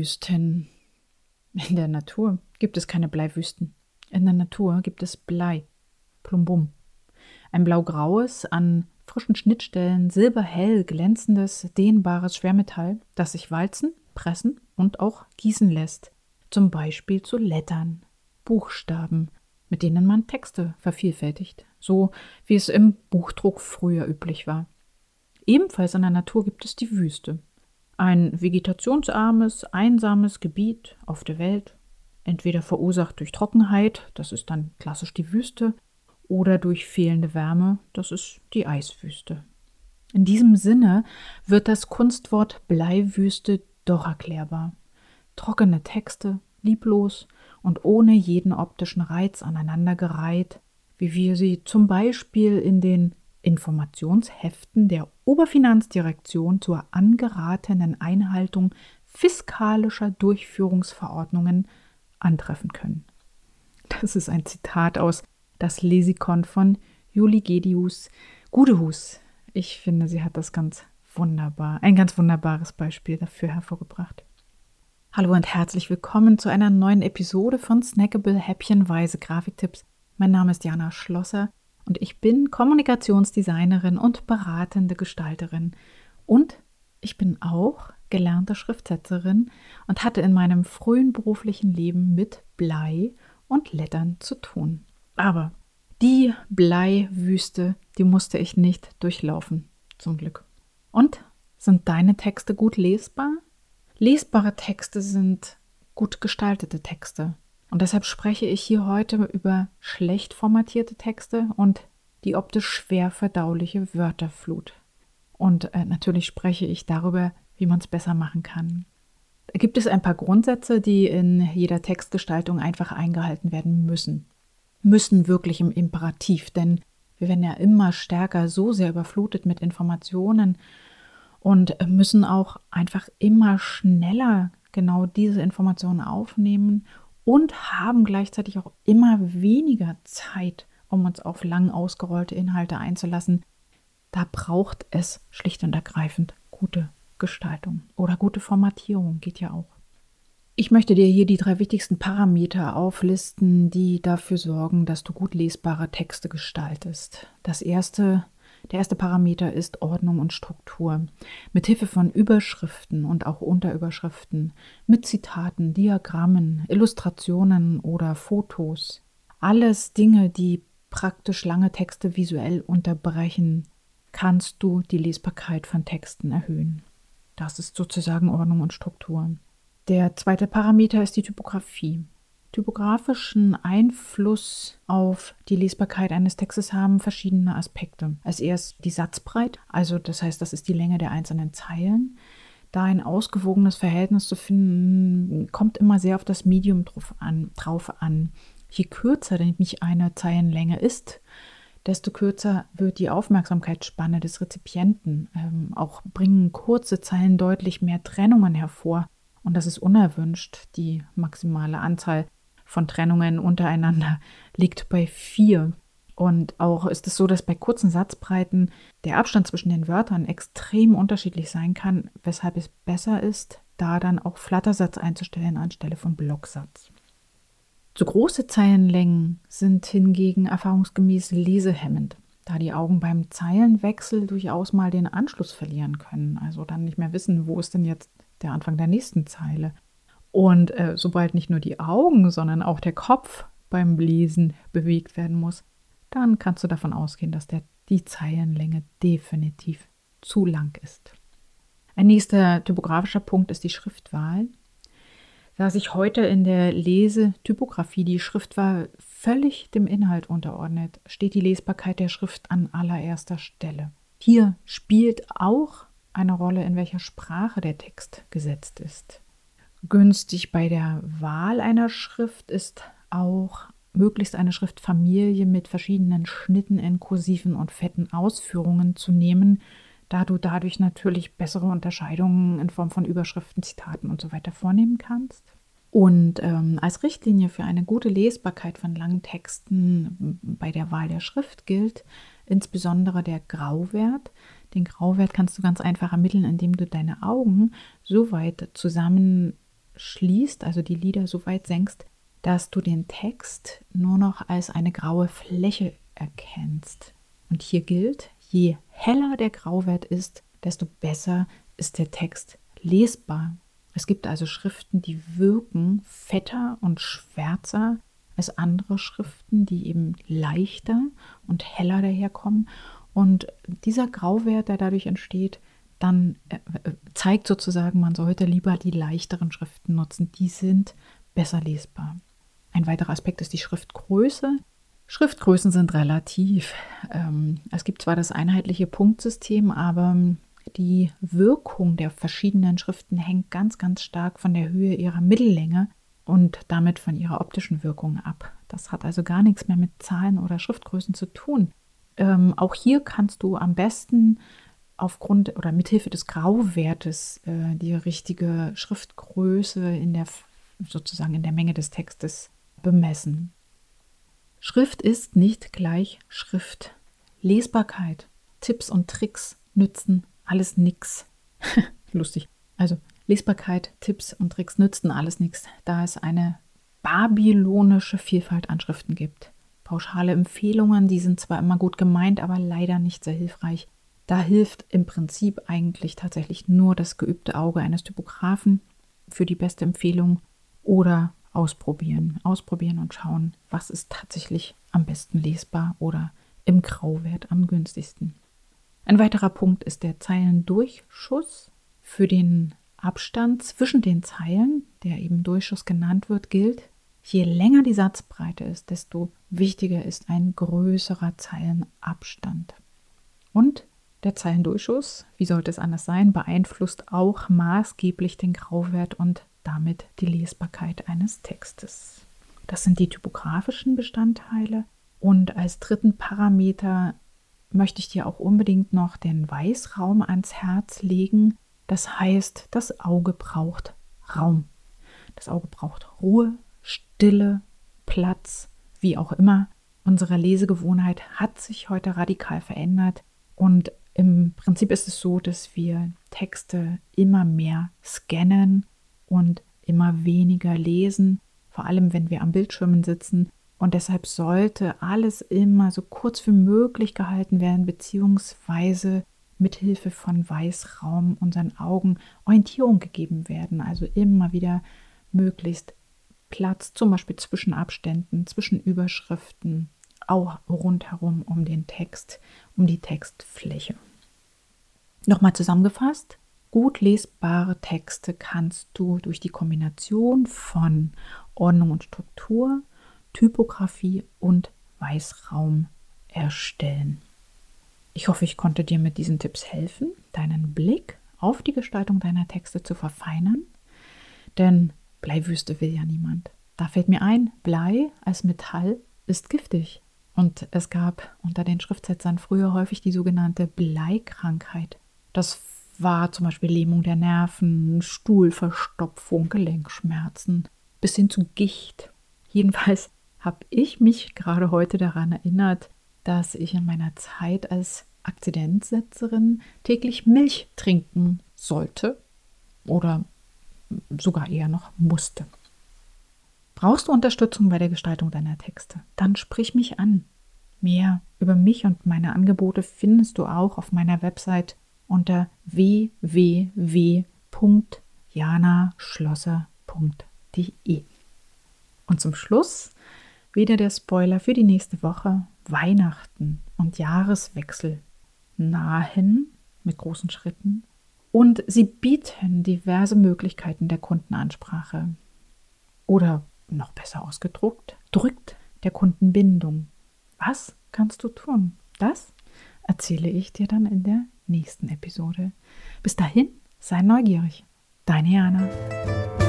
Bleiwüsten. In der Natur gibt es keine Bleiwüsten. In der Natur gibt es Blei. Plumbum. Ein blaugraues, an frischen Schnittstellen silberhell glänzendes, dehnbares Schwermetall, das sich walzen, pressen und auch gießen lässt. Zum Beispiel zu Lettern, Buchstaben, mit denen man Texte vervielfältigt, so wie es im Buchdruck früher üblich war. Ebenfalls in der Natur gibt es die Wüste. Ein vegetationsarmes, einsames Gebiet auf der Welt, entweder verursacht durch Trockenheit, das ist dann klassisch die Wüste, oder durch fehlende Wärme, das ist die Eiswüste. In diesem Sinne wird das Kunstwort Bleiwüste doch erklärbar. Trockene Texte, lieblos und ohne jeden optischen Reiz aneinandergereiht, wie wir sie zum Beispiel in den Informationsheften der Oberfinanzdirektion zur angeratenen Einhaltung fiskalischer Durchführungsverordnungen antreffen können. Das ist ein Zitat aus Das Lesikon von Juli Gedius Gudehus. Ich finde, sie hat das ganz wunderbar, ein ganz wunderbares Beispiel dafür hervorgebracht. Hallo und herzlich willkommen zu einer neuen Episode von Snackable Häppchenweise Grafiktipps. Mein Name ist Jana Schlosser und ich bin Kommunikationsdesignerin und beratende Gestalterin. Und ich bin auch gelernte Schriftsetzerin und hatte in meinem frühen beruflichen Leben mit Blei und Lettern zu tun. Aber die Bleiwüste, die musste ich nicht durchlaufen, zum Glück. Und sind deine Texte gut lesbar? Lesbare Texte sind gut gestaltete Texte. Und deshalb spreche ich hier heute über schlecht formatierte Texte und die optisch schwer verdauliche Wörterflut. Und äh, natürlich spreche ich darüber, wie man es besser machen kann. Da gibt es ein paar Grundsätze, die in jeder Textgestaltung einfach eingehalten werden müssen. Müssen wirklich im Imperativ, denn wir werden ja immer stärker so sehr überflutet mit Informationen und müssen auch einfach immer schneller genau diese Informationen aufnehmen und haben gleichzeitig auch immer weniger Zeit, um uns auf lang ausgerollte Inhalte einzulassen. Da braucht es schlicht und ergreifend gute Gestaltung oder gute Formatierung, geht ja auch. Ich möchte dir hier die drei wichtigsten Parameter auflisten, die dafür sorgen, dass du gut lesbare Texte gestaltest. Das erste der erste Parameter ist Ordnung und Struktur. Mit Hilfe von Überschriften und auch Unterüberschriften, mit Zitaten, Diagrammen, Illustrationen oder Fotos. Alles Dinge, die praktisch lange Texte visuell unterbrechen, kannst du die Lesbarkeit von Texten erhöhen. Das ist sozusagen Ordnung und Struktur. Der zweite Parameter ist die Typografie typografischen Einfluss auf die Lesbarkeit eines Textes haben verschiedene Aspekte. Als erst die Satzbreite, also das heißt, das ist die Länge der einzelnen Zeilen. Da ein ausgewogenes Verhältnis zu finden, kommt immer sehr auf das Medium drauf an. Drauf an. Je kürzer nämlich eine Zeilenlänge ist, desto kürzer wird die Aufmerksamkeitsspanne des Rezipienten. Ähm, auch bringen kurze Zeilen deutlich mehr Trennungen hervor. Und das ist unerwünscht. Die maximale Anzahl von Trennungen untereinander liegt bei vier. Und auch ist es so, dass bei kurzen Satzbreiten der Abstand zwischen den Wörtern extrem unterschiedlich sein kann, weshalb es besser ist, da dann auch Flattersatz einzustellen anstelle von Blocksatz. Zu große Zeilenlängen sind hingegen erfahrungsgemäß lesehemmend, da die Augen beim Zeilenwechsel durchaus mal den Anschluss verlieren können, also dann nicht mehr wissen, wo ist denn jetzt der Anfang der nächsten Zeile. Und äh, sobald nicht nur die Augen, sondern auch der Kopf beim Lesen bewegt werden muss, dann kannst du davon ausgehen, dass der, die Zeilenlänge definitiv zu lang ist. Ein nächster typografischer Punkt ist die Schriftwahl. Da sich heute in der Lesetypografie die Schriftwahl völlig dem Inhalt unterordnet, steht die Lesbarkeit der Schrift an allererster Stelle. Hier spielt auch eine Rolle, in welcher Sprache der Text gesetzt ist. Günstig bei der Wahl einer Schrift ist auch möglichst eine Schriftfamilie mit verschiedenen Schnitten in kursiven und fetten Ausführungen zu nehmen, da du dadurch natürlich bessere Unterscheidungen in Form von Überschriften, Zitaten und so weiter vornehmen kannst. Und ähm, als Richtlinie für eine gute Lesbarkeit von langen Texten bei der Wahl der Schrift gilt insbesondere der Grauwert. Den Grauwert kannst du ganz einfach ermitteln, indem du deine Augen so weit zusammen schließt, also die Lider so weit senkst, dass du den Text nur noch als eine graue Fläche erkennst. Und hier gilt, je heller der Grauwert ist, desto besser ist der Text lesbar. Es gibt also Schriften, die wirken fetter und schwärzer als andere Schriften, die eben leichter und heller daherkommen. Und dieser Grauwert, der dadurch entsteht, dann äh, äh, zeigt sozusagen, man sollte lieber die leichteren Schriften nutzen. Die sind besser lesbar. Ein weiterer Aspekt ist die Schriftgröße. Schriftgrößen sind relativ. Ähm, es gibt zwar das einheitliche Punktsystem, aber die Wirkung der verschiedenen Schriften hängt ganz, ganz stark von der Höhe ihrer Mittellänge und damit von ihrer optischen Wirkung ab. Das hat also gar nichts mehr mit Zahlen oder Schriftgrößen zu tun. Ähm, auch hier kannst du am besten aufgrund oder mithilfe des Grauwertes äh, die richtige Schriftgröße in der sozusagen in der Menge des Textes bemessen. Schrift ist nicht gleich Schrift. Lesbarkeit, Tipps und Tricks nützen alles nix. Lustig. Also Lesbarkeit, Tipps und Tricks nützen alles nichts, da es eine babylonische Vielfalt an Schriften gibt. Pauschale Empfehlungen, die sind zwar immer gut gemeint, aber leider nicht sehr hilfreich. Da hilft im Prinzip eigentlich tatsächlich nur das geübte Auge eines Typografen für die beste Empfehlung oder ausprobieren. Ausprobieren und schauen, was ist tatsächlich am besten lesbar oder im Grauwert am günstigsten. Ein weiterer Punkt ist der Zeilendurchschuss. Für den Abstand zwischen den Zeilen, der eben Durchschuss genannt wird, gilt, je länger die Satzbreite ist, desto wichtiger ist ein größerer Zeilenabstand. Und der Zeilendurchschuss, wie sollte es anders sein, beeinflusst auch maßgeblich den Grauwert und damit die Lesbarkeit eines Textes. Das sind die typografischen Bestandteile. Und als dritten Parameter möchte ich dir auch unbedingt noch den Weißraum ans Herz legen. Das heißt, das Auge braucht Raum. Das Auge braucht Ruhe, Stille, Platz, wie auch immer. Unsere Lesegewohnheit hat sich heute radikal verändert und im Prinzip ist es so, dass wir Texte immer mehr scannen und immer weniger lesen, vor allem wenn wir am Bildschirmen sitzen. Und deshalb sollte alles immer so kurz wie möglich gehalten werden, beziehungsweise mit Hilfe von Weißraum unseren Augen Orientierung gegeben werden. Also immer wieder möglichst Platz, zum Beispiel zwischen Abständen, zwischen Überschriften, auch rundherum um den Text, um die Textfläche. Nochmal zusammengefasst, Gut lesbare Texte kannst du durch die Kombination von Ordnung und Struktur, Typografie und Weißraum erstellen. Ich hoffe, ich konnte dir mit diesen Tipps helfen, deinen Blick auf die Gestaltung deiner Texte zu verfeinern. Denn Bleiwüste will ja niemand. Da fällt mir ein, Blei als Metall ist giftig. Und es gab unter den Schriftsetzern früher häufig die sogenannte Bleikrankheit. Das war zum Beispiel Lähmung der Nerven, Stuhlverstopfung, Gelenkschmerzen bis hin zu Gicht. Jedenfalls habe ich mich gerade heute daran erinnert, dass ich in meiner Zeit als Akzidenzsetzerin täglich Milch trinken sollte oder sogar eher noch musste. Brauchst du Unterstützung bei der Gestaltung deiner Texte? Dann sprich mich an. Mehr über mich und meine Angebote findest du auch auf meiner Website unter www.janaschlosser.de. Und zum Schluss wieder der Spoiler für die nächste Woche. Weihnachten und Jahreswechsel nahen mit großen Schritten und sie bieten diverse Möglichkeiten der Kundenansprache. Oder noch besser ausgedruckt, drückt der Kundenbindung. Was kannst du tun? Das erzähle ich dir dann in der nächsten Episode. Bis dahin, sei neugierig. Deine Jana.